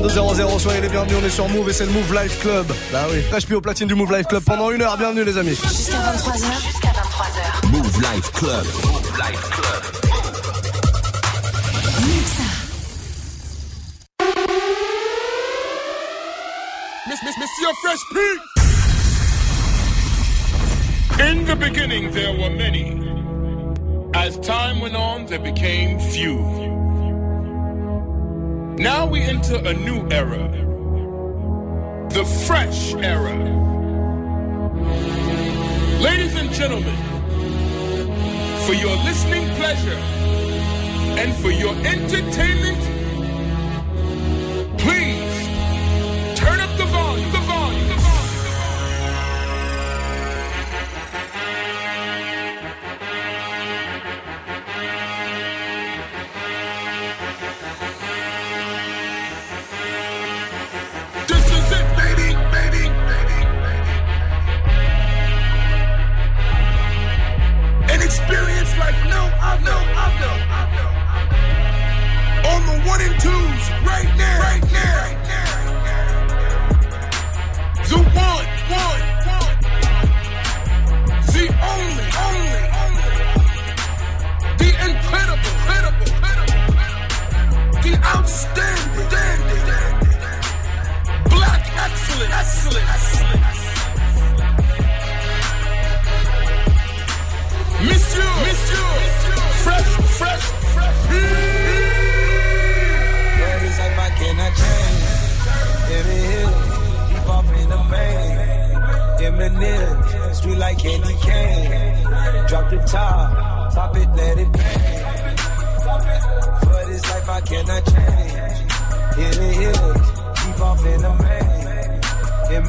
22h00, soyez les bienvenus, on est sur Move et c'est le Move Life Club. Bah oui, HP au platine du Move Life Club pendant une heure, bienvenue les amis. Jusqu'à 23h. Jusqu'à 23h. Move Life Club. Move Life Club. Miss, miss, Monsieur Fresh Pete. In the beginning, there were many. As time went on, there became few. Now we enter a new era. The fresh era. Ladies and gentlemen, for your listening pleasure and for your entertainment, one and twos, right now, right now.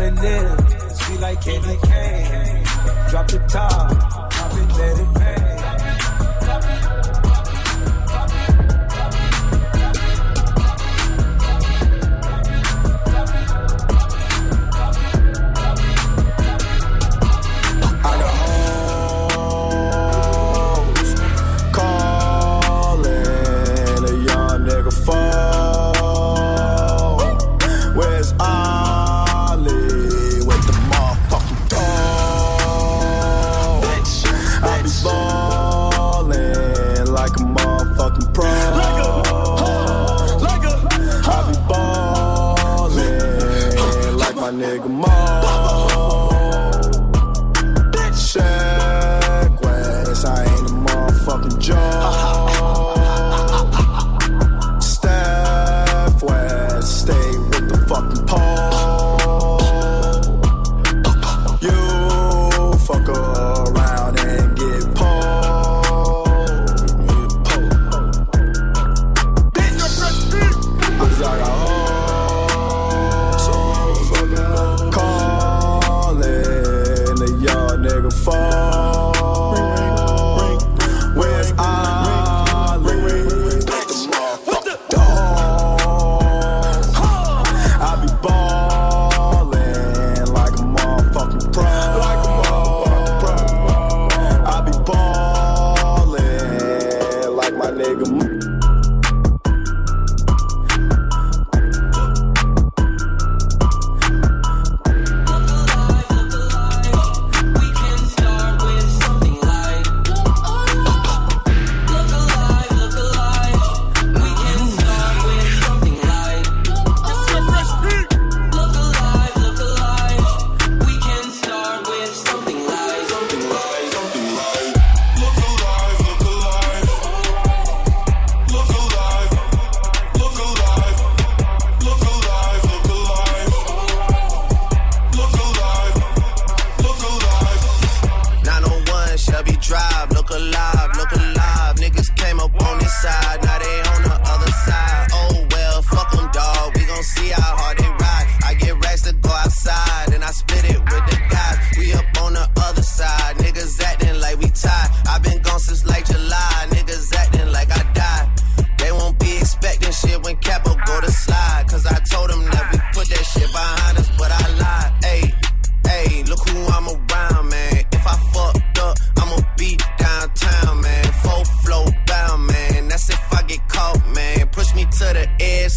Eminem, street like candy cane. Drop the top, pop it, let it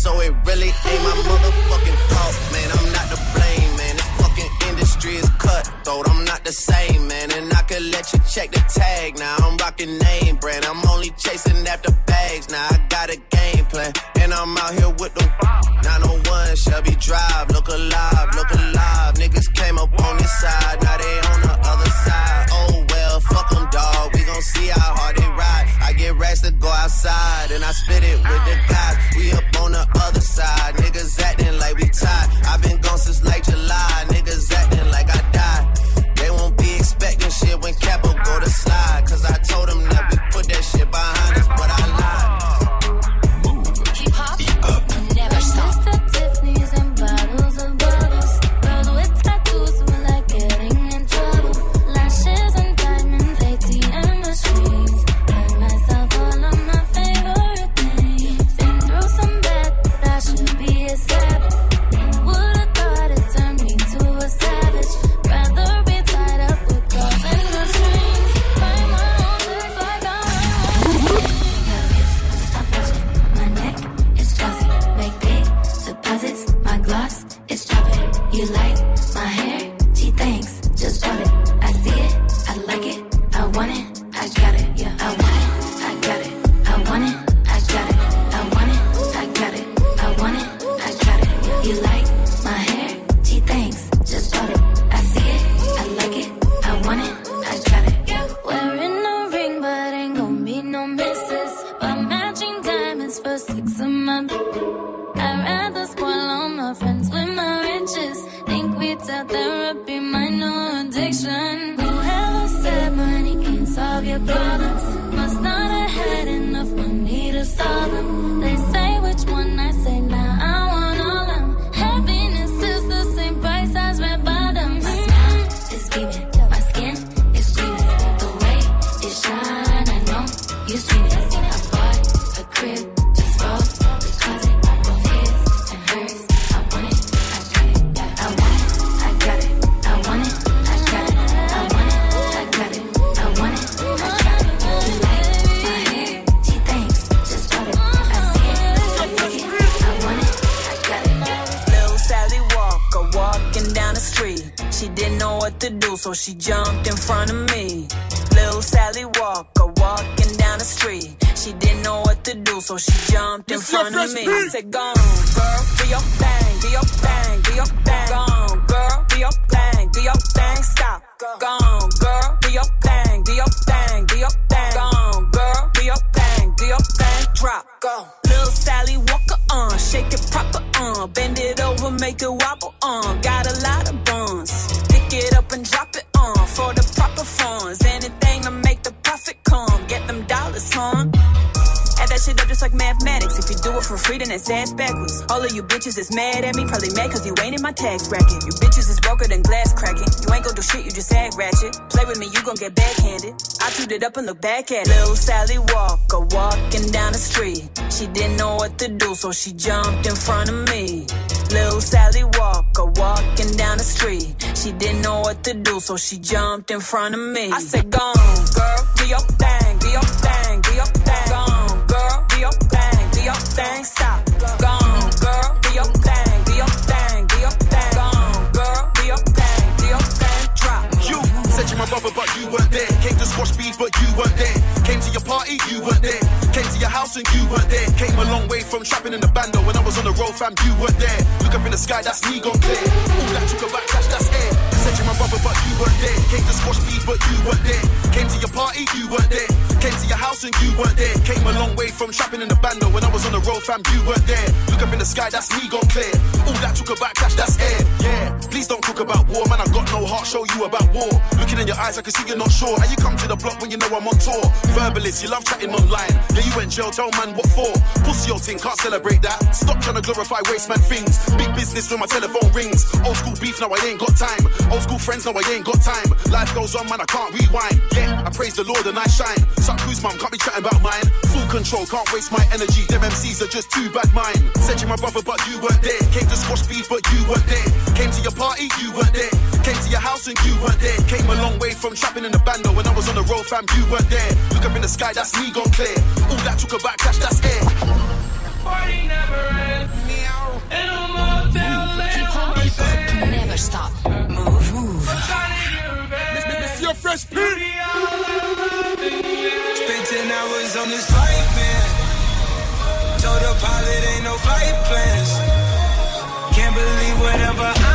so it really ain't my motherfucking bitches is mad at me, probably mad cause you ain't in my tax bracket. You bitches is broker than glass cracking. You ain't gon' do shit, you just act ratchet. Play with me, you gon' get backhanded. I chewed it up and look back at it. Little Sally Walker walking down the street. She didn't know what to do, so she jumped in front of me. Little Sally Walker walking down the street. She didn't know what to do, so she jumped in front of me. I said, Go on, girl, do your thing, do your thing, do your thing. Go on, girl, do your thing, do your thing. Stop. My brother, but you weren't there. Came to squash beef, but you weren't there. Came to your party, you weren't there. House and you weren't there. Came a long way from trapping in the bando. When I was on the road, fam, you weren't there. Look up in the sky, that's me gone clear. All that took a backlash, that's air. Said you're my brother, but you weren't there. Came to squash beef, but you weren't there. Came to your party, you weren't there. Came to your house and you weren't there. Came a long way from trapping in the bando. When I was on the road, fam, you weren't there. Look up in the sky, that's me gone clear. All that took a backlash, that's air. Yeah, please don't talk about war, man. I got no heart, show you about war. Looking in your eyes, I can see you're not sure. How you come to the block when you know I'm on tour? Verbalist, you love chatting online. Yeah, you went jail, tell man what for. Pussy your thing, can't celebrate that. Stop trying to glorify waste man things. Big business when my telephone rings. Old school beef, now I ain't got time. Old school friends, now I ain't got time. Life goes on, man, I can't rewind. Yeah, I praise the Lord and I shine. Suck who's mum, can't be chatting about mine. Full control, can't waste my energy. Them MCs are just too bad mine. Said you my brother, but you weren't there. Came to squash beef, but you weren't there. Came to your party, you weren't there. Came to your house and you weren't there. Came a long way from trapping in the bando. When I was on the road, fam, you weren't there. Look up in the sky, that's me gone clear. All that took a back, crash, that's it. Party never ends. In a motel, Hip-hop never stop. Move, move. This is your fresh pit. Spent 10 hours on this flight, man. Told the pilot ain't no flight plans. Can't believe whatever I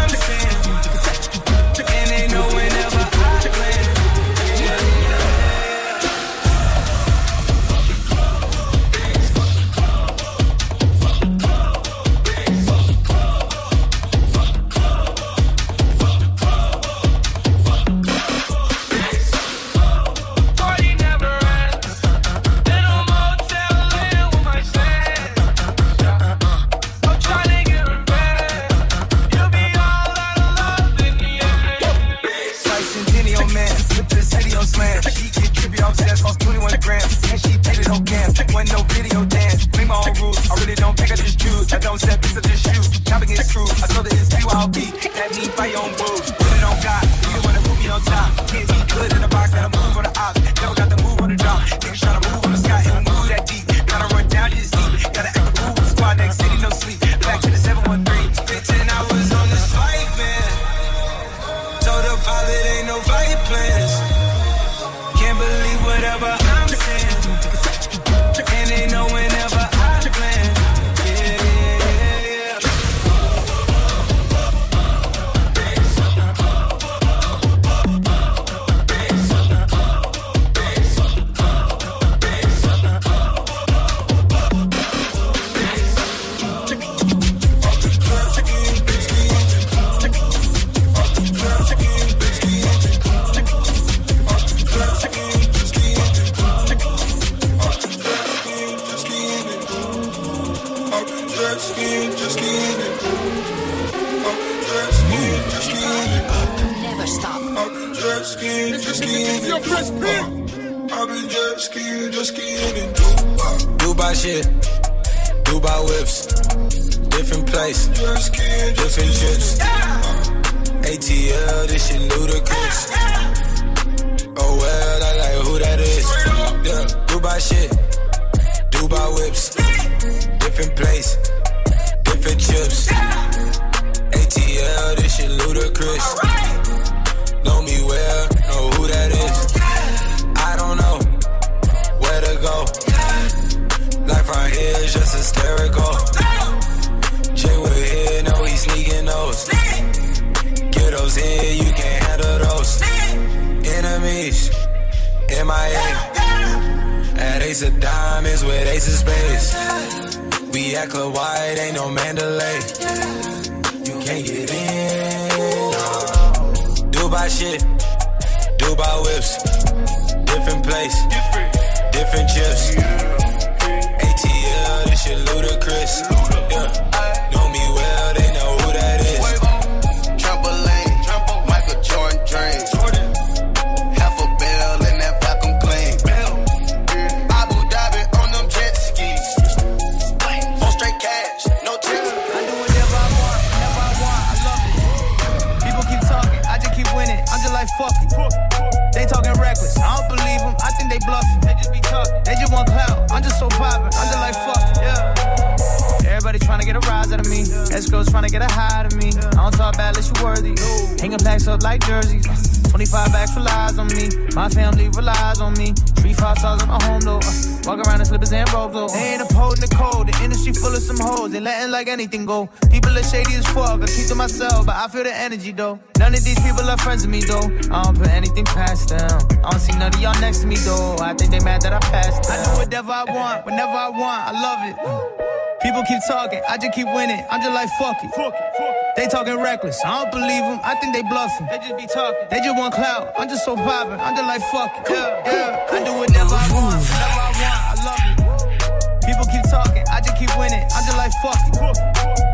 25 bags relies on me. My family relies on me. Three five stars on my home though. Uh, walk around in slippers and robes. though. They ain't upholding the code. The industry full of some hoes. They letting like anything go. People are shady as fuck. I keep to myself, but I feel the energy though. None of these people are friends with me though. I don't put anything past them. I don't see none of y'all next to me though. I think they mad that I passed. Them. I do whatever I want, whenever I want. I love it. People keep talking, I just keep winning. I'm just like fuck it. They talking reckless, I don't believe them. I think they bluffing. They just be talking. They just want clout. I'm just so poppin'. I'm just like fuck it. Yeah, yeah. I do whatever I want, whenever I want. I love it. People keep talking, I just keep winning. I'm just like fuck it.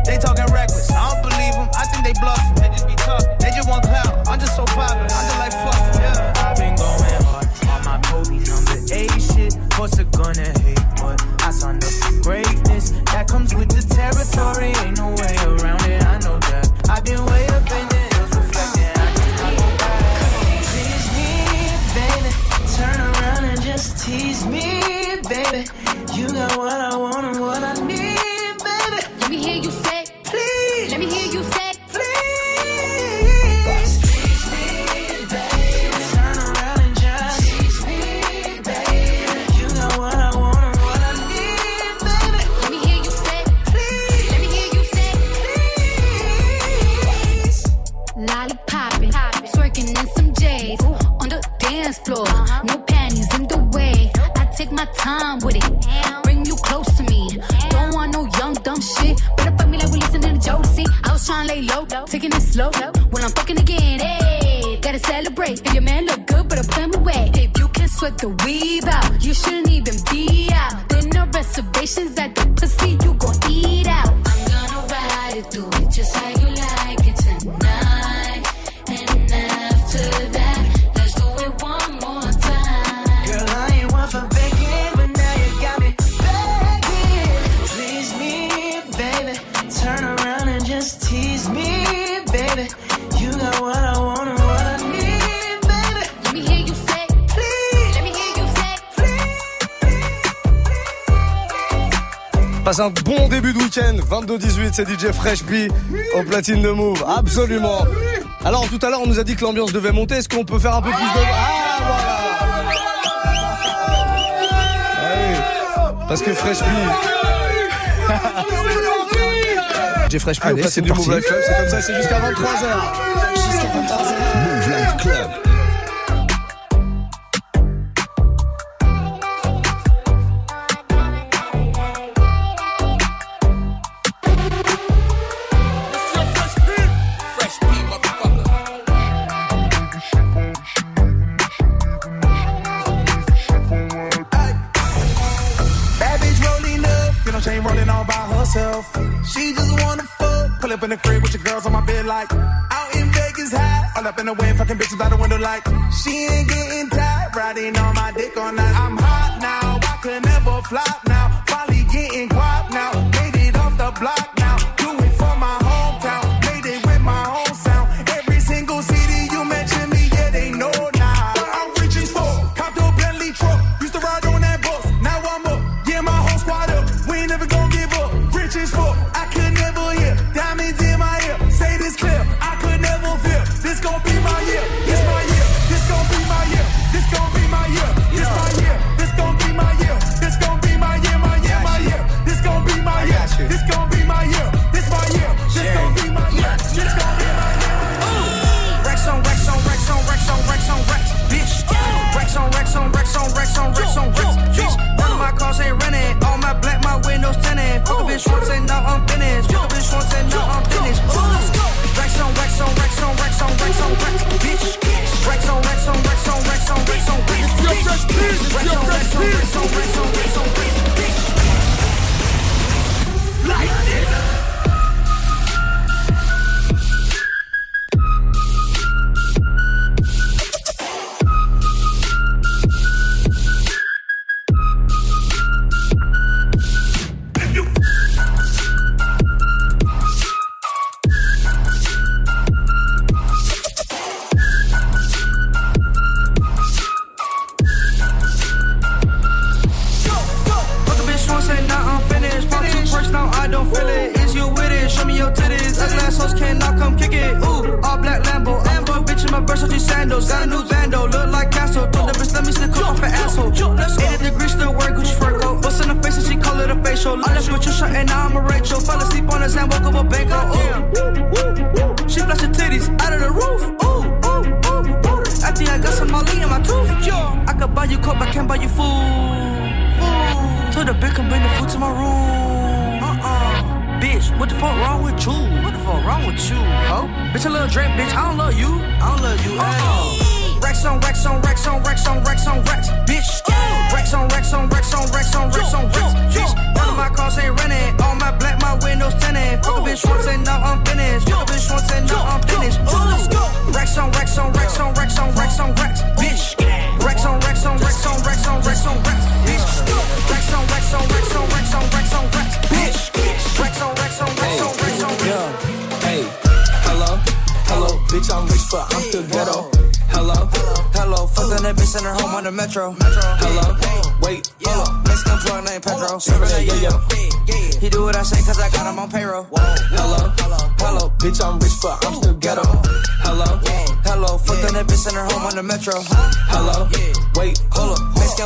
They talking reckless, I don't believe them. I think they bluffing. They just be talking. They just want clout. I'm just so poppin'. I'm just like fuck it. Yeah. I've been going hard on my Kobe number eight shit. What's it gonna hate? But I signed up for greatness. That comes with the territory. Ain't no way around it. I know that. I've been way up in the hills me, baby. Turn around and just tease me, baby. You got what I want and what I need, suite, c'est DJ Fresh B au platine de Move. Absolument. Alors tout à l'heure, on nous a dit que l'ambiance devait monter. Est-ce qu'on peut faire un peu plus de... Ah, voilà. Parce que Fresh B. J'ai Fresh B, c'est du Move Life Club, c'est comme ça, c'est jusqu'à 23h. Jusqu'à 23h. Move Life Club. in the crib with your girls on my bed like out in Vegas high. All up in the way, fucking bitches by the window like she ain't getting tired. Riding on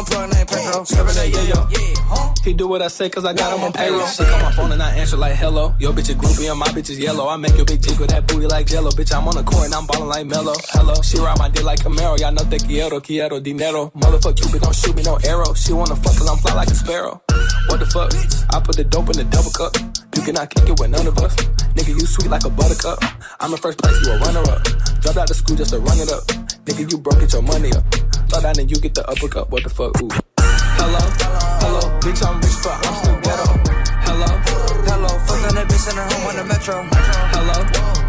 hold up, Mexican plug named Pedro. Serving that yeah, He do what I say cause I got him on payroll. She call my phone and I answer like hello. Yo bitch is groupie and my bitch is yellow. I make your bitch jiggle that booty like jello. Bitch, I'm on the court and I'm ballin' like mellow. Hello, she ride my dick like Camaro. Y'all know te quiero, quiero dinero. Motherfuck Cupid, don't shoot me no arrow. She wanna fuck cause I'm fly like a sparrow. What the fuck? I put the dope in the double cup. You cannot kick it with none of us. Nigga, you sweet like a buttercup. I'm in first place, you a runner up. Dropped out of school just to run it up. Nigga, you broke, get your money up. Thought down and you get the uppercut. What the fuck? Ooh. Hello, hello, bitch, I'm rich, but I'm still ghetto. Hello, hello, fuck on that bitch, send her home on the metro. hello,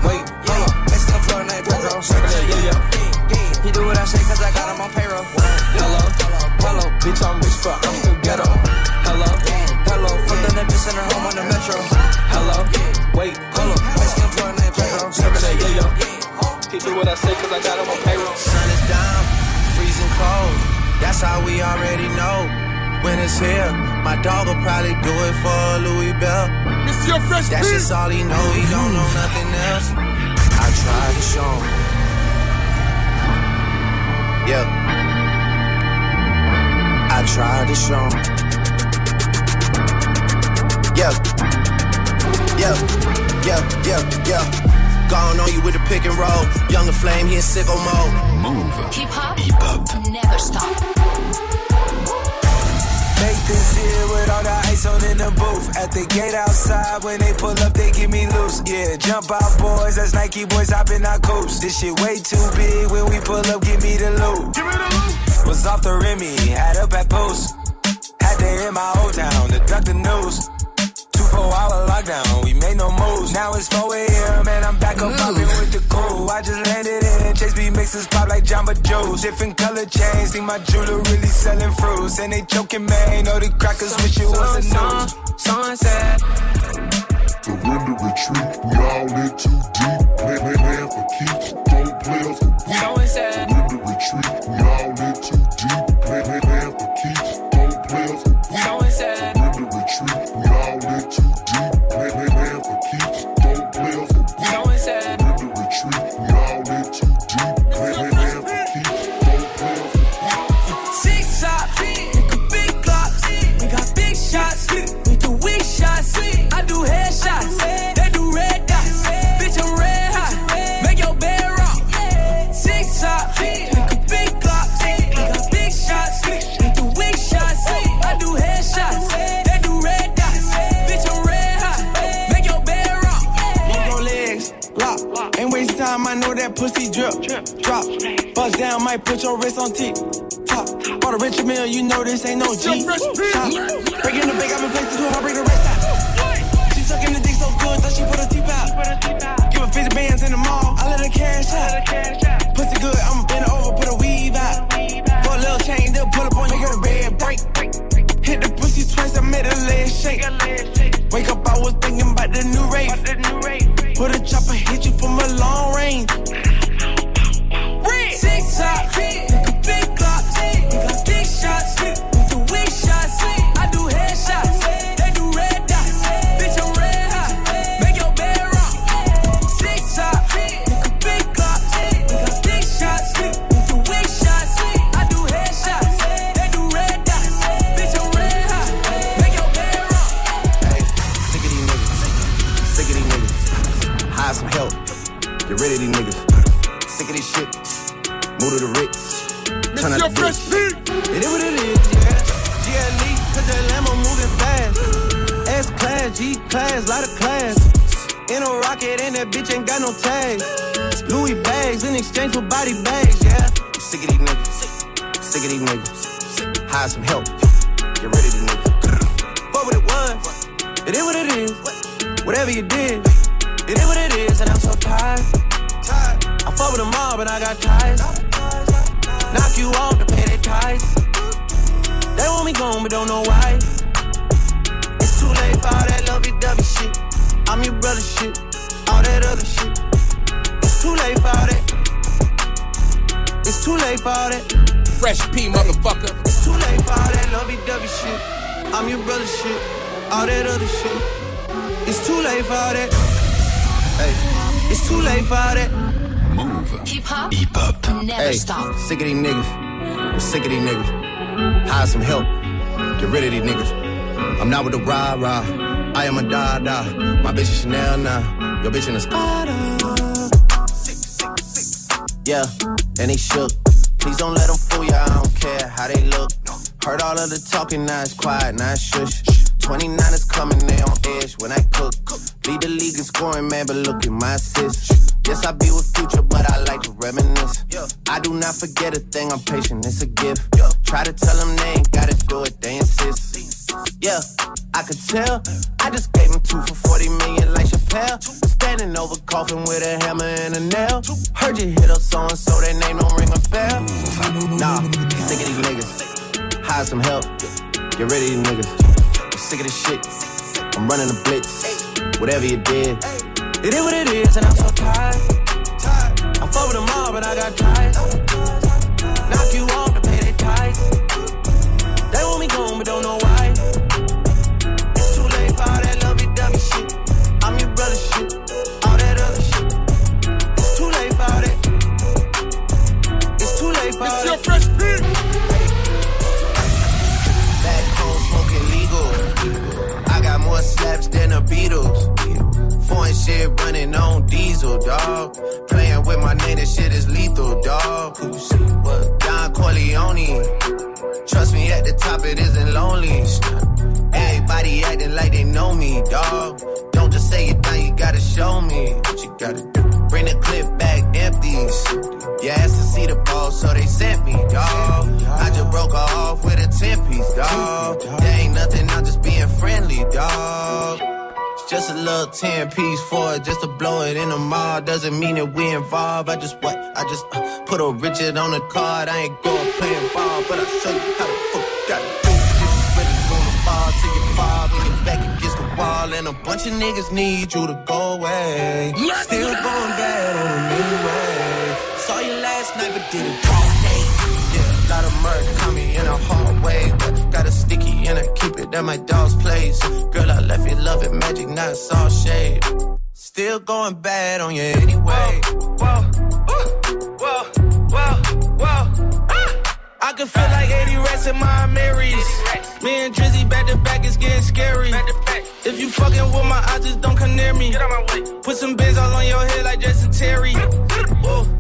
wait, Hold up, Mexican plug named Pedro. Serving that yeah, He do what I say cause I got him on payroll. hello, Hello, bitch, I'm rich, but I'm still ghetto. Hello, hello, fuck on that bitch, send her home on the metro. hello, wait, Hold up, Mexican plug named Pedro. serving that yeah, He do what I say cause I got him on payroll. Sun is down, cold. That's how we already know. When it's here, my dog will probably do it for Louis Bell. Monsieur Fresh That's just all he know, he don't know nothing else. I try to show him. Yeah. I try to show him. Yeah. Yeah. Yeah, yeah, yeah. Gone on you with the pick and roll. Young La Flame, he in sicko mode. Move. Hip hop Hip hop. never stop. Make this here with all the ice on in the booth. At the gate outside, when they pull up, they give me loose. Yeah, jump out, boys. That's Nike boys hopping our coops. This shit way too big. When we pull up, give me the loot. Was off the Remy, had up at post. Had to hit my old town to duck the news. Two four hour lockdown, we made no moves. Now it's 4 a.m. and I'm back up popping with the crew. I just landed in Chase B mixes pop like Jamba Juice. Different color chains, think my jeweler really selling fruits. And they joking, man. Know the crackers wish it was a news. Sunset. Surrender, retreat, we all in too deep. Play, play, plan for keeps, don't play us for weeks. So it's. Surrender, retreat, we all that pussy drip. Drop, bust down, might put your wrist on tick. Top, bought a rich meal, you know this ain't no G. Top, breaking the bank, I've been flexing too hard, break the rest out. She sucking the dick so good, thought she put her teeth out. Give her 50 bands in the mall, I let her cash out. Pussy good, I'ma bend over, put a weave out. For a little chain, they'll pull up on you, get a red break. Hit the pussy twice, I made her leg shake. Wake up, I was thinking about the new rate. Put a chopper, I'm not with the rah rah. I am a da da. My bitch is Chanel now. Your bitch in a Spada. Yeah, and they shook. Please don't let them fool ya. I don't care how they look. Heard all of the talking, now it's quiet, now it's shush. 29 is coming, they on edge when I cook. Lead the league in scoring, man, but look at my assist. Yes, I be with future, but I like to reminisce. I do not forget a thing, I'm patient, it's a gift. Try to tell them they ain't gotta do it, they insist. Yeah, I could tell. I just gave him two for 40 million like Chappelle. Standing over coffin with a hammer and a nail. Heard you hit up so and so, that name don't ring a bell. Nah, sick of these niggas. Hire some help. Get rid of these niggas. I'm sick of this shit. I'm running a blitz. Whatever you did. It is what it is, and I'm so tired. I fuck with them all, but I got ties. Knock you off to pay their ties. They want me gone, but don't know why. Shit running on diesel, dog. Playing with my name, this shit is lethal, dog. Don Corleone. Trust me, at the top it isn't lonely. Everybody acting like they know me, dog. Don't just say it now, you gotta show me what you gotta do. Bring the clip back empties. You asked to see the ball, so they sent me, dog. Just a little 10 piece for it, just to blow it in the mall. Doesn't mean that we involved. I just what? I just uh, put a Richard on the card. I ain't going playing ball, but I'll show you how the fuck gotta do it. If you really gonna fall till you fall, when back against the wall, and a bunch of niggas need you to go away. Still going bad on them anyway. Saw you last night, but did it all day. Yeah, lot of caught me in a hard way. But got a sticky and I keep it at my dog's place. Girl, I left you love it magic, not all shade. Still going bad on you anyway. Whoa, whoa, whoa, whoa. I can feel like 80 rats in my Marys. Me and Drizzy back to back, it's getting scary. If you fucking with my eyes, just don't come near me. Put some bins all on your head like Jason Terry. Whoa.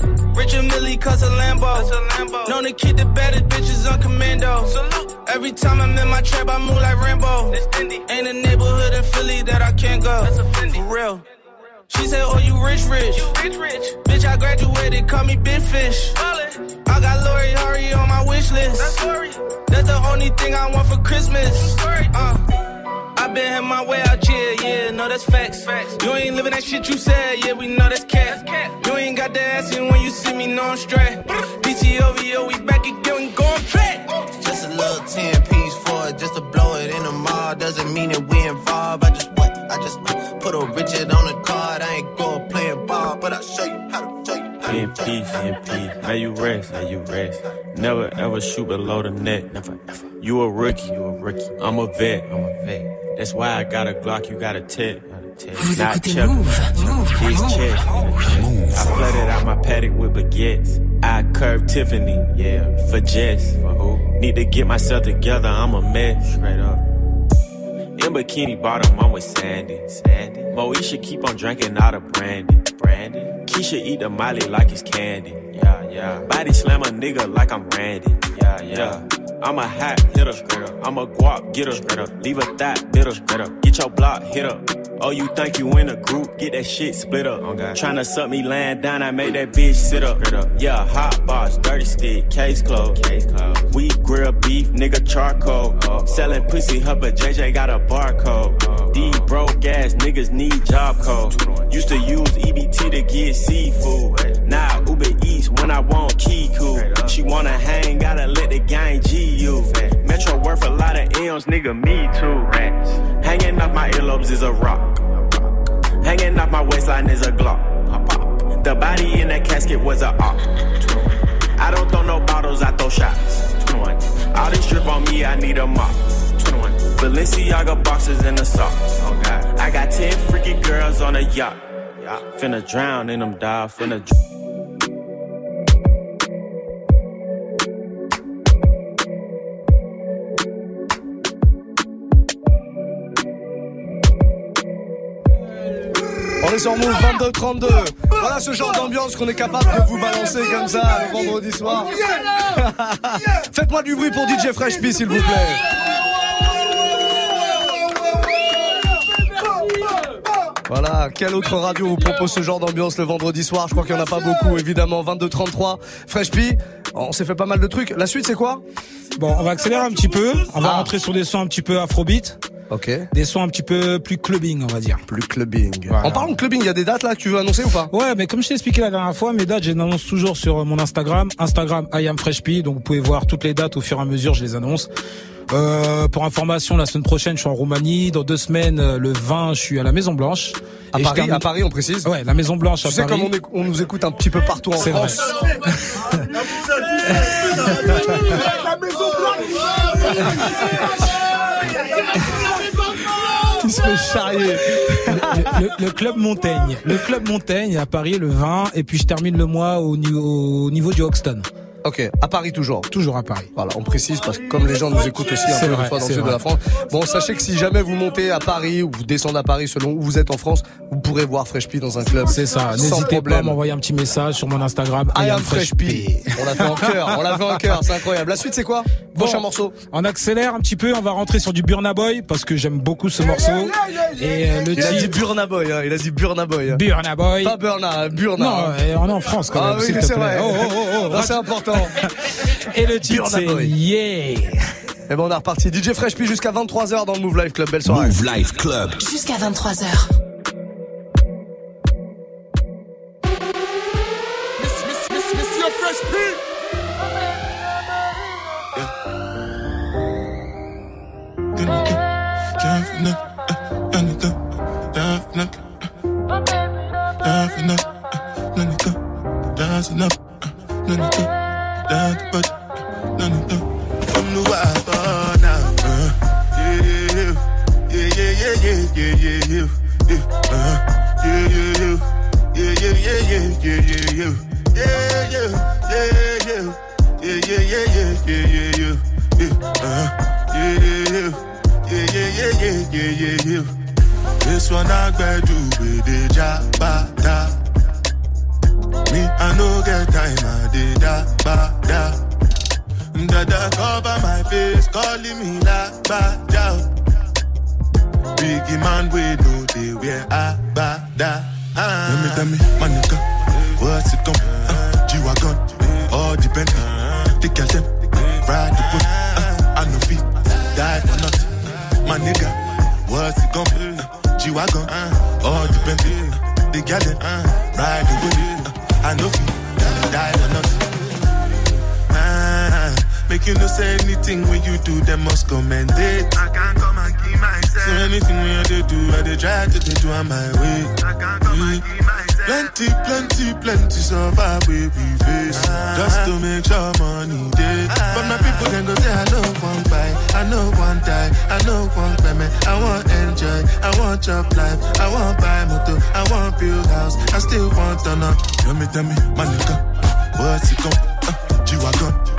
Richard Mille cuss a Lambo. Known to keep the baddest bitches on commando. Salute. Every time I'm in my trap, I move like Rambo. Ain't a neighborhood in Philly that I can't go. For real. She said, Oh, you rich, rich. You rich, rich. Bitch, I graduated, call me Big Fish. I got Lori Harvey on my wish list. That's, That's the only thing I want for Christmas. Uh, I been had my way out here, yeah, no, that's facts. facts. You ain't living that shit you said, yeah, we know that's cat. You ain't got the ass in when you see me, no, I'm straight. DTOVO, we back again, we going back. Just a little 10 piece for it, just to blow it in the mall. Doesn't mean that we involved. I just what? I just uh, put a Richard on the card. I ain't going playing ball, but I'll show you how to show you. How In you. peace, in peace. May you rest, may you rest. Never ever shoot below the net. Never ever. You a rookie, you a rookie. I'm a vet, I'm a vet. That's why I got a Glock, you got a tip. Not écoutez check. Move, Move, His Move. check. I flooded out my paddock with baguettes. I curved Tiffany, yeah, for Jess. For who? Need to get myself together, I'm a mess. Straight up. In bikini bottom, I'm with Sandy. Sandy. Moesha keep on drinking out of brandy. Brandy. Keisha eat the Molly like it's candy. Yeah, yeah. Body slam a nigga like I'm Randy. Yeah, yeah. I'm a hot hitter. I'm a guap getter. Leave a thought bitter. Get your block hit up. Oh, you think you in a group? Get that shit split up. Oh, Tryna suck me laying down, I make that bitch sit up. Up. Yeah, hot box, dirty stick, case closed. Case closed. We grill beef, nigga charcoal. Oh. Selling pussy, her but JJ got a barcode. Oh. These broke ass niggas need job code. Used to use EBT to get seafood. Now Uber Eats when I want Kiku. She wanna hang, gotta let the gang G you. Metro worth a lot of M's, nigga, me too. Hanging off my earlobes is a rock. Hanging off my waistline is a Glock. The body in that casket was a op. I don't throw no bottles, I throw shots. 21. All this drip on me, I need a mop. 21. Balenciaga boxes in the socks. I got 10 freaky girls on a yacht. Finna drown in them, dog. Finna dr- On est sur Move 22-32. Voilà ce genre d'ambiance qu'on est capable de vous balancer comme ça le vendredi soir. Faites-moi du bruit pour DJ Fresh P s'il vous plaît. Voilà, quelle autre radio vous propose ce genre d'ambiance le vendredi soir? Je crois qu'il n'y en a pas beaucoup, évidemment. 22-33, Fresh P. On s'est fait pas mal de trucs. La suite, c'est quoi? Bon, on va accélérer un petit peu. On va Ah. rentrer sur des sons un petit peu afrobeat. Ok. Des sons un petit peu plus clubbing, on va dire. Plus clubbing. Voilà. En parlant de clubbing, il y a des dates là que tu veux annoncer ou pas? Ouais, mais comme je t'ai expliqué la dernière fois, mes dates, je les annonce toujours sur mon Instagram. Instagram, I am Fresh P. Donc vous pouvez voir toutes les dates au fur et à mesure, je les annonce. Euh, pour information, la semaine prochaine, je suis en Roumanie. Dans deux semaines, euh, le 20, je suis à la Maison Blanche. À Et Paris, termine- à Paris, on précise? Ouais, la Maison Blanche à Tu sais Paris. comme on, nous écoute un petit peu partout en C'est vrai. France. Il le, club Montaigne. Le club Montaigne à Paris le 20 et puis je termine le mois au niveau du Hoxton. Ok, à Paris toujours. Toujours à Paris. Voilà, on précise parce que comme les gens nous écoutent aussi un C'est peu vrai, fois dans le sud de la France. Bon, sachez que si jamais vous montez à Paris ou vous descendez à Paris selon où vous êtes en France, vous pourrez voir Fresh P dans un club. C'est ça. Sans N'hésitez pas à problème. m'envoyer un petit message sur mon Instagram. I am Fresh P. On l'a fait en cœur, on l'a fait en cœur, c'est incroyable. La suite c'est quoi? Prochain Bon, morceau. On accélère un petit peu, on va rentrer sur du Burna Boy parce que j'aime beaucoup ce morceau. Et euh, le Il a dit titre Burna Boy, hein, il a dit Burna Boy. Burna Boy. Pas Burna, Burna. Non, on est en France quand Ah même. oui, mais te c'est vrai. Oh, oh, oh, oh. C'est important. Et le titre c'est. Yeah. Et ben on est reparti. DJ Fresh P jusqu'à 23h dans le Move Life Club. Belle soirée. Move Life Club. Jusqu'à 23h. I want enjoy, I want job life, I want buy motor, I want build house, I still want to know. Tell me, tell me, my nigga, what's it gon' uh, G-Wagon,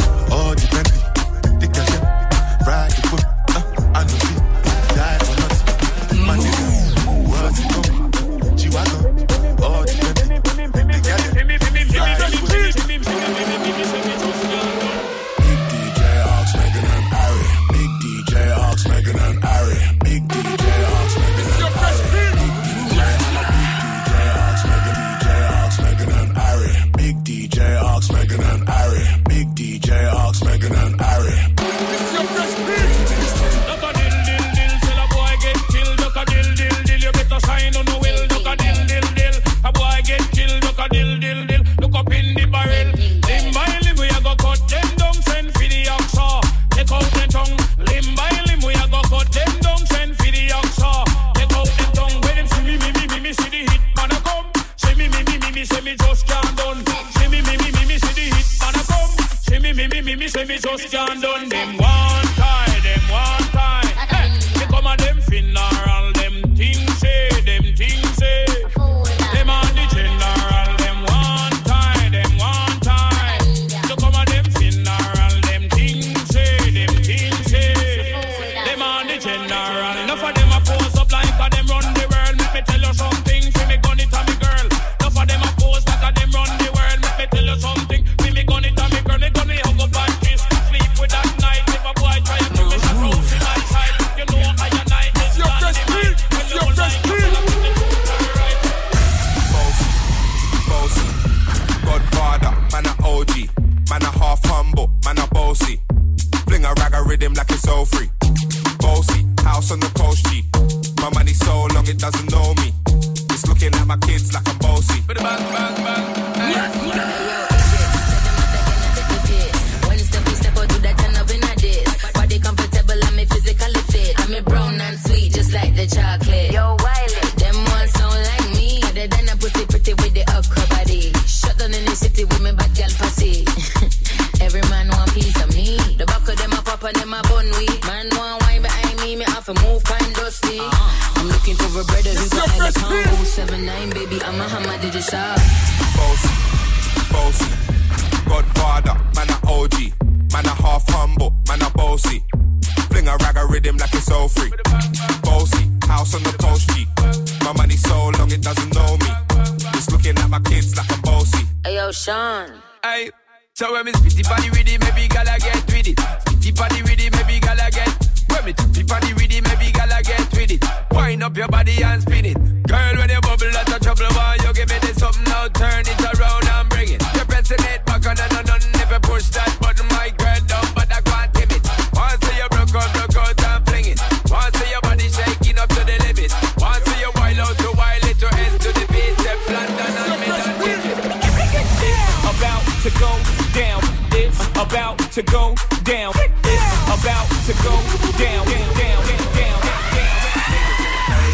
to go down. It's about to go down, down, down, down, down.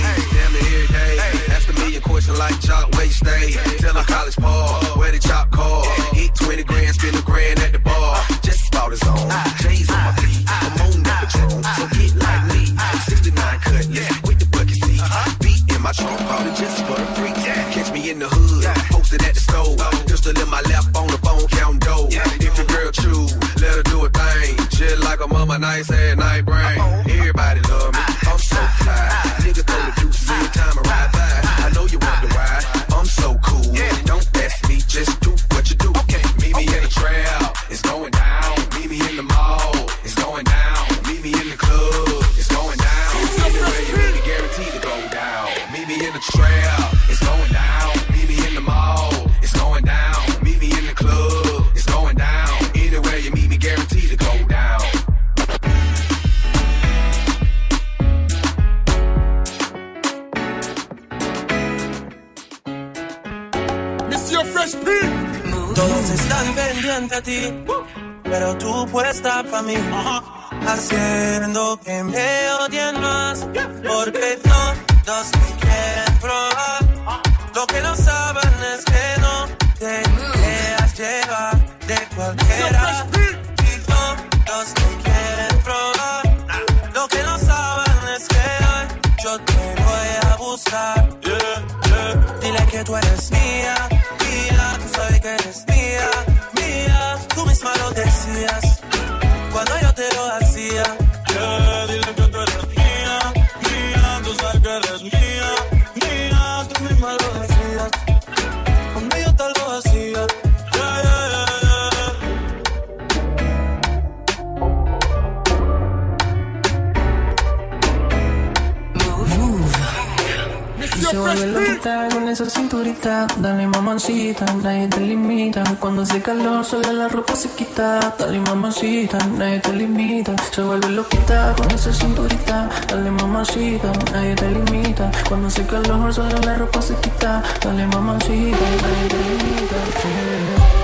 Hey, damn it every day. Ask a million question like Chalk Way Stay. Tell a college yeah. Dile que tú eres mía, mía, tú sabes que eres mía, mía. Tú misma lo decías cuando yo te lo hacía. ves loquita este. con esa cinturita. Dale mamancita, nadie te limita. Cuando hace calor, solo la ropa se quita. Dale mamacita, nadie te limita. Se vuelve loquita con esa cinturita. Dale mamancita, nadie te limita. Cuando hace calor, solo la ropa se quita. Dale mamancita. nadie te limita.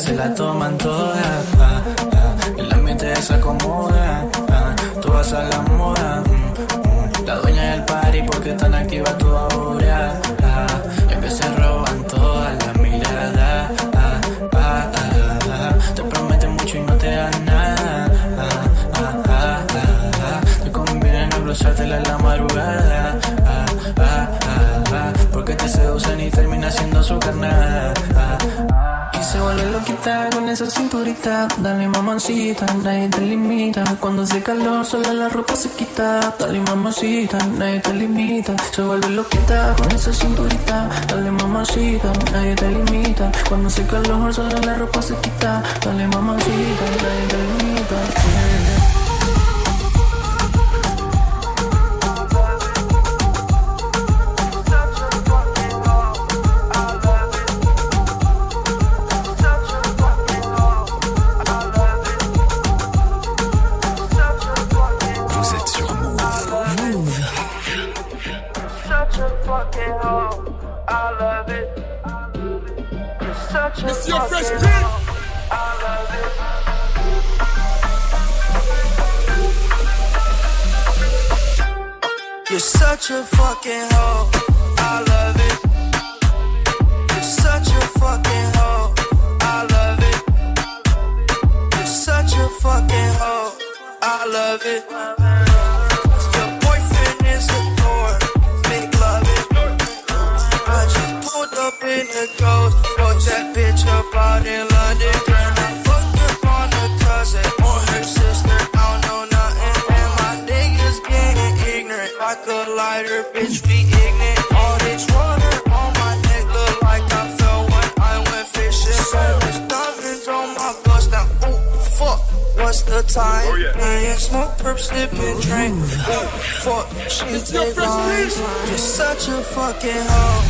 se la toman todas. Ah, ah, el ambiente se acomoda, ah, todas a la moda. Mm, mm. La dueña del party porque tan activa tu ahora. Y aunque se roban todas las miradas, ah, ah, ah. te prometen mucho y no te dan nada. te conviene no cruzártela en la madrugada y termina siendo su carnal. Y se vuelve loquita con esa cinturita. Dale mamacita, nadie te limita. Cuando hace calor, solo la ropa se quita. Dale mamacita, nadie te limita. Se vuelve loquita con esa cinturita. Dale mamacita, nadie te limita. Cuando hace calor, solo la ropa se quita. Dale mamacita, nadie te limita. Such a fucking hoe. I love it. You're such a fucking hoe. I love it. You're such a fucking hoe. I love it. Your boyfriend is a dork. Make love it. I just pulled up in the ghost. Fucked that bitch up out in London. What's the time? Oh, yeah. Man, smoke, perp, sip, and drink. Ooh, fuck. She take lines. You're such a fucking hoe.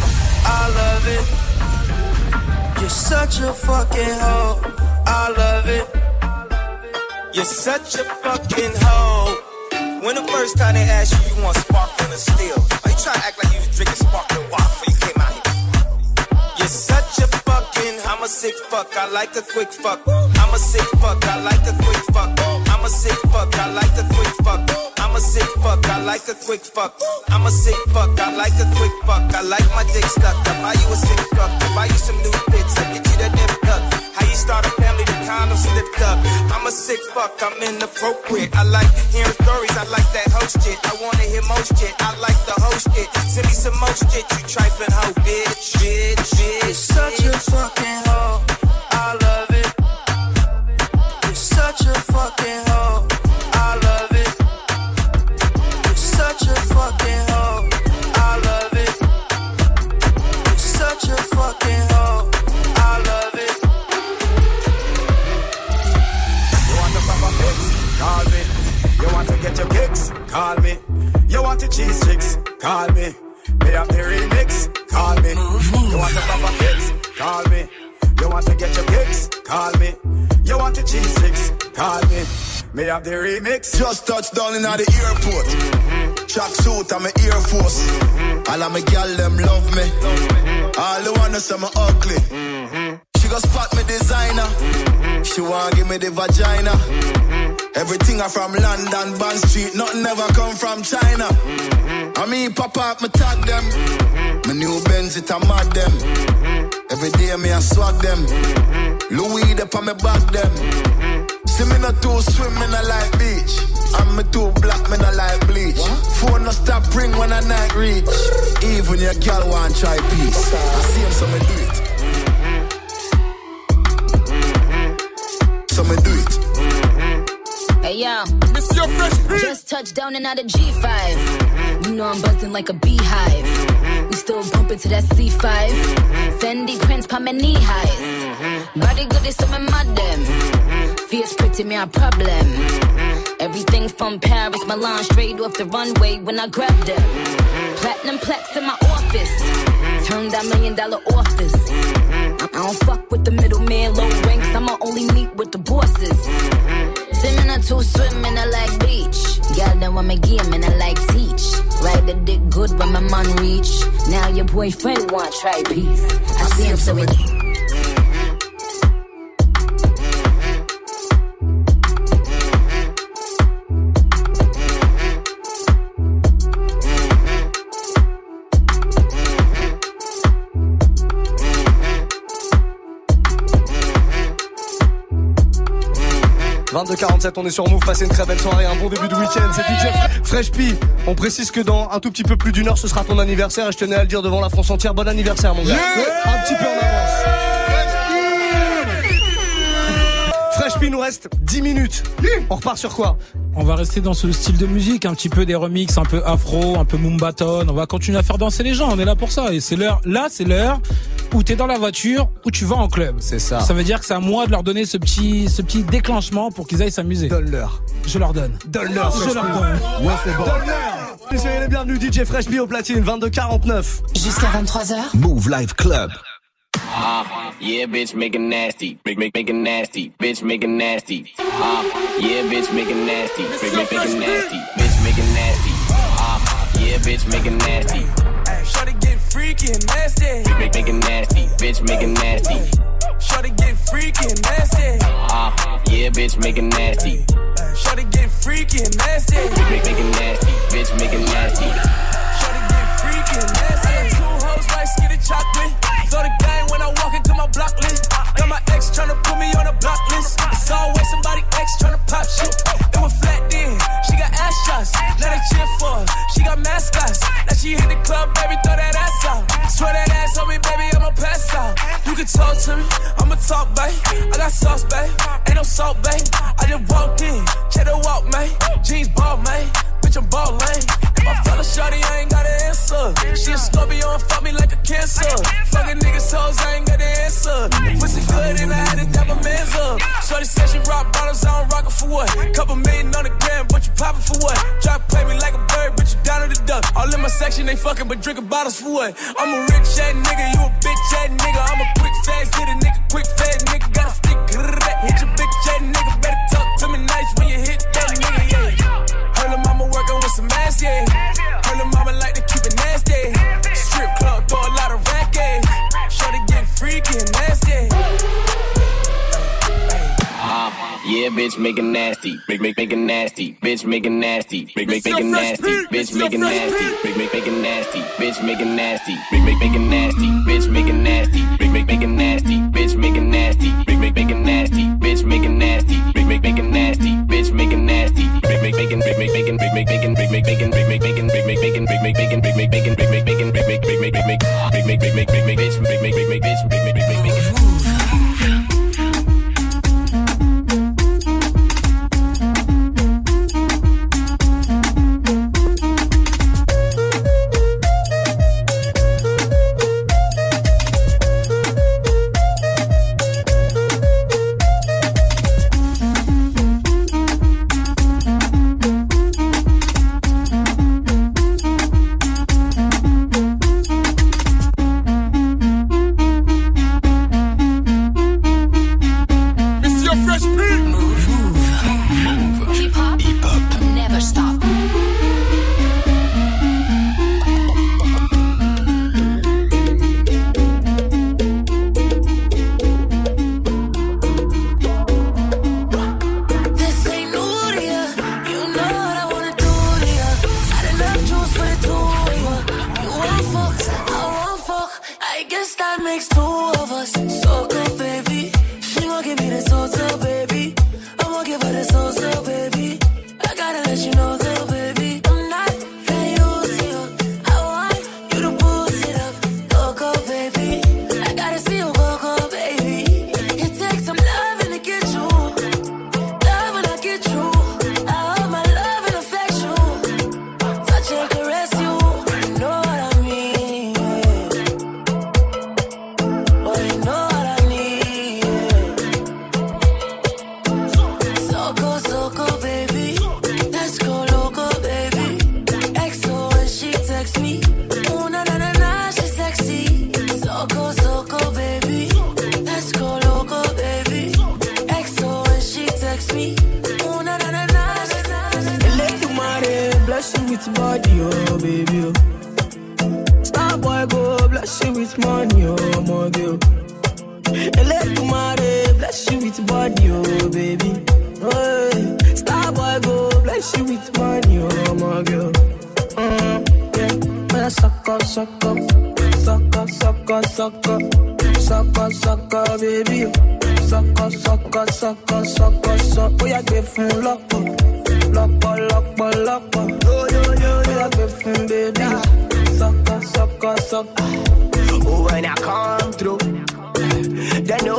I love it. You're such a fucking hoe. I love it. You're such a fucking hoe. When the first time they asked you, you want sparkling or still? Are you trying to act like you was drinking sparkling water before you came out here? You're such a fucking. I'm a sick fuck. I like a quick fuck. I'm a sick fuck. I like a quick fuck. I'm a sick fuck. I like a quick fuck. I'm a sick fuck. I like a quick fuck. I'm a sick fuck. I like a quick fuck. I like my dick stuck. I buy you a sick fuck. I buy you some new bits. I get you the nip tuck. How you start a family? The condom slipped up. I'm a sick fuck. I'm inappropriate. I like hearing stories. I like that host shit. I wanna hear most shit. I like the host shit. Send me some most shit. You trifling hoe, bitch, bitch, bitch. You're such a fucking hoe. I love it. You're such a fucking hoe. Call me. You want to cheese chicks? Call me. Pay up the remix? Call me. You want pop a fix? Call me. You want to get your kicks? Call me. You want to cheese chicks? Call me. Me have the remix. Just touched down in the airport. Track suit and my Air Force. All of my gal them love me. All the wanna say me ugly. Go spot me designer. She wanna give me the vagina. Everything I from London, Bond Street, nothing ever come from China. I mean, pop up, me tag them. My new Benz, it a mad them. Every day me I swag them. Louis, they on me back them. See me not too swim, me not like beach. I'm me too black, me not like bleach. Phone no stop ring when I night reach. Even your girl want try peace. I see him, so me do it. So me do it. Mm-hmm. Hey yo, just touched down and out of G5. You know I'm buzzing like a beehive. We still bumping to that C5. Fendi prints pa my knee highs. Body good is some madam. Fierce pretty me a problem. Everything from Paris, Milan, straight off the runway when I grab them. Platinum plaques in my office. Turned that million dollar office. I don't fuck with the middleman, low ranks. I'ma only meet with the bosses. Swimming to swimming, I like beach. Then want me game and I like teach. Ride the dick good when my man reach. Now your boyfriend want try peace. I see him so it. 22h47, on est sur Move, passez une très belle soirée, un bon début de week-end, c'est DJ Fresh P. On précise que dans un tout petit peu plus d'une heure, ce sera ton anniversaire et je tenais à le dire devant la France entière, bon anniversaire mon gars. Un petit peu en avance. Il nous reste 10 minutes. On repart sur quoi On va rester dans ce style de musique, un petit peu des remixes, un peu afro, un peu mumbaton. On va continuer à faire danser les gens. On est là pour ça. Et c'est l'heure. Là, c'est l'heure où t'es dans la voiture, où tu vas en club. C'est ça. Ça veut dire que c'est à moi de leur donner ce petit, ce petit déclenchement pour qu'ils aillent s'amuser. Donne-leur. Je leur donne. Donne-leur. Je leur donne. Ouais, c'est bon. Soyez les bienvenus, DJ Fresh P au platine, 22h49. Jusqu'à 23h. Move Life Club. Uh, yeah, bitch, make it nasty. Make, make, make it nasty. Bitch, make it nasty. Uh, yeah, bitch, make it nasty. Make, make, make it nasty. Bitch, make it nasty. Uh, yeah, bitch, make it nasty. Shorty get freaky and nasty. Make, make, make it nasty. Bitch, make it nasty. Shorty get freaky and nasty. Uh, yeah, bitch, make it nasty. Shorty get freaky and nasty. Make, make, make it nasty. Bitch, make it nasty. Shorty get freaky and nasty. Two like skinny chocolate. Throw the gang when I walk into my block list. Got my ex tryna put me on a block list. It's always somebody ex tryna pop shit. It was flat then. She got ass shots. Now they cheer for her. She got mascots. Now she hit the club, baby, throw that ass out. Swear that ass on me, baby, I'ma pass out. You can talk to me, I'ma talk, babe. I got sauce, babe. Ain't no salt, babe. I just walked in, check the walk, man. Jeans ball, man. Bitch, I'm ball lane. If I fell a shorty, I ain't got an answer. She a Scorpio and fuck me like a cancer. Fucking niggas hoes, I ain't got an answer. Pussy good and I had to dap my mans up. Shorty said she rock bottles, I don't rock it for what? Couple million on the gram, but you poppin' for what? Drop play me like a bird, but you down to the duck. All in my section, they fucking, but drinking bottles for what? I'm a rich ass nigga, you a bitch ass nigga. I'm a quick fast a nigga, quick fast nigga. Bitch, make it nasty. Make, make, make it nasty. Bitch, make it nasty. Make, make, make it nasty. Bitch, make it nasty. Make, make, make it nasty. Bitch, make it nasty. Make, make, make it nasty. Bitch, make it nasty. Make, make, make it nasty. Bitch, make it nasty. Make, make, make it nasty. Bitch, make it nasty. Make, make, make it nasty. Bitch, make it nasty. Make, make, make it, make, make, make it, make, make, make it, make, make, make it, make, make, make it, make, make, make it, make, make, make it, make, make, it,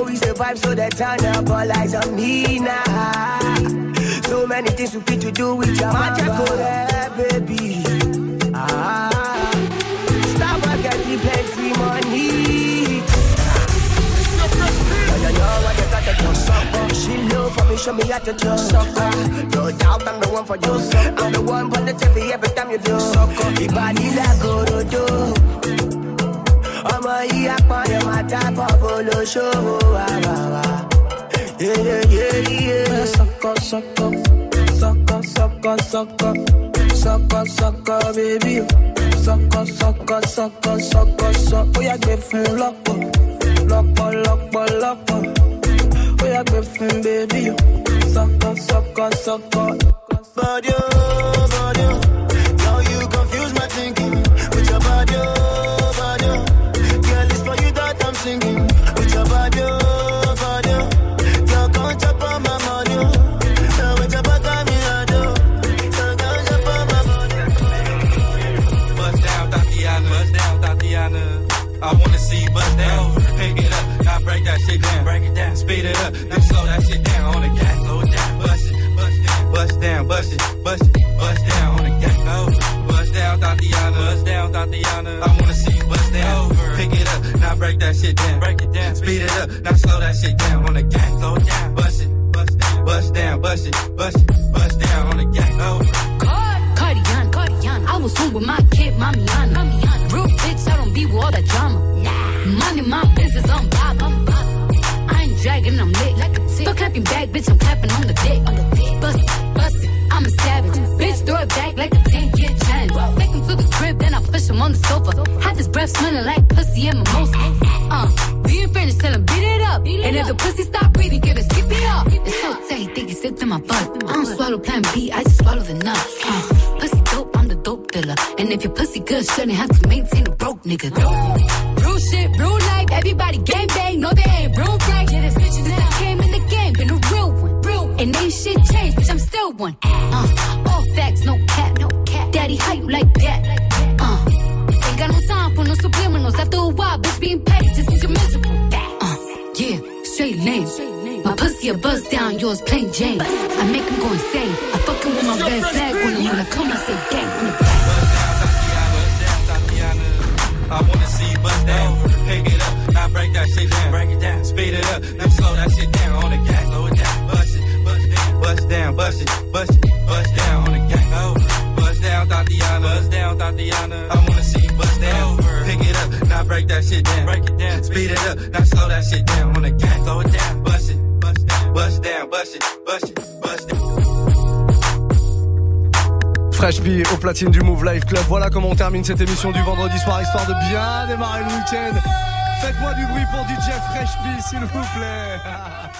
know we survive, so they turn up all eyes on me now. So many things we fit to do with your magic for that, baby. Ah, stop getting plenty money. You know what you do, sucker. She love for me, show me how to do, sucker. No doubt I'm the one for you, sucker. I'm the one for the TV every time you do, sucker. Ibadi la go do do. ọmọ yìí apọ̀yọ̀ máa dábọ̀ bolóṣòwò àwàwà. sọkọsọkọ sọkọsọkọ sọkọ sọkọsọkọ bébí sọkọsọkọ sọkọsọkọ sọ ó yà gbé fún lọ́pọ̀ lọ́pọ̀ lọ́pọ̀ lọ́pọ̀ ó yà gbé fún bébí sọkọsọkọ sọkọ. bọ́dí ó bọ́dí ó. It it up, then slow that shit down on the gas. Slow down, bust it, bust down, bust down, bust it, bust it, bust down on the gas. Oh, bust down, Thotiana. Bust down, Thotiana. I wanna see you bust down. Pick it up, now break that shit down. Break it down, speed it up, now slow that shit down on the gas. Slow down, bust it, bust down, bust down, bust it, bust it, bust down on the gas. Cardiana, Cardiana. I was home with my kid, Mamiana. Mamiana. Real bitch, I don't be with all that drama. Nah. Money, my business, I'm bob, I'm bob. Dragging, I'm lit like a tick. Still clapping back, bitch, I'm clapping on the dick. On the dick. Bust it, bust it, I'm a savage. Bitch, throw it back like a 10 year challenge. Take him to the crib, then I push him on the sofa. Had this breath smelling like pussy and mimosa. Uh, we ain't finished, tell him beat it up. and if the pussy stop breathing, give it skip it up. It's so tight, think he slipped in my butt. I don't swallow plan B, I just swallow the nut. Uh, pussy dope, I'm the dope dealer. And if your pussy good, shouldn't have to maintain a broke nigga. Real shit, real life, everybody gang bang, one. Uh, all facts, no cap, no cap. Daddy, how you like that? Uh, ain't got no time for no subliminals. After a while, bitch, being paid just means you're miserable. Uh, yeah, straight lane. My pussy a buzz down, yours plain Jane. I make him go insane. I fucking with my red flag on him when I come, I say gang on the back. I wanna see you bust down. Pick it up, now break that shit down. Break it down, Tatiana. I wanna see you bust down. Pick it up, now break that shit down. Break it down, speed it up, now slow that shit down on the gas. Slow it down, bust it, bust down, bust down, bust it, bust it, bust down. Fresh P au platine du Move Life Club. Voilà comment on termine cette émission du vendredi soir, histoire de bien démarrer le week-end. Faites-moi du bruit pour DJ Fresh P, s'il vous plaît.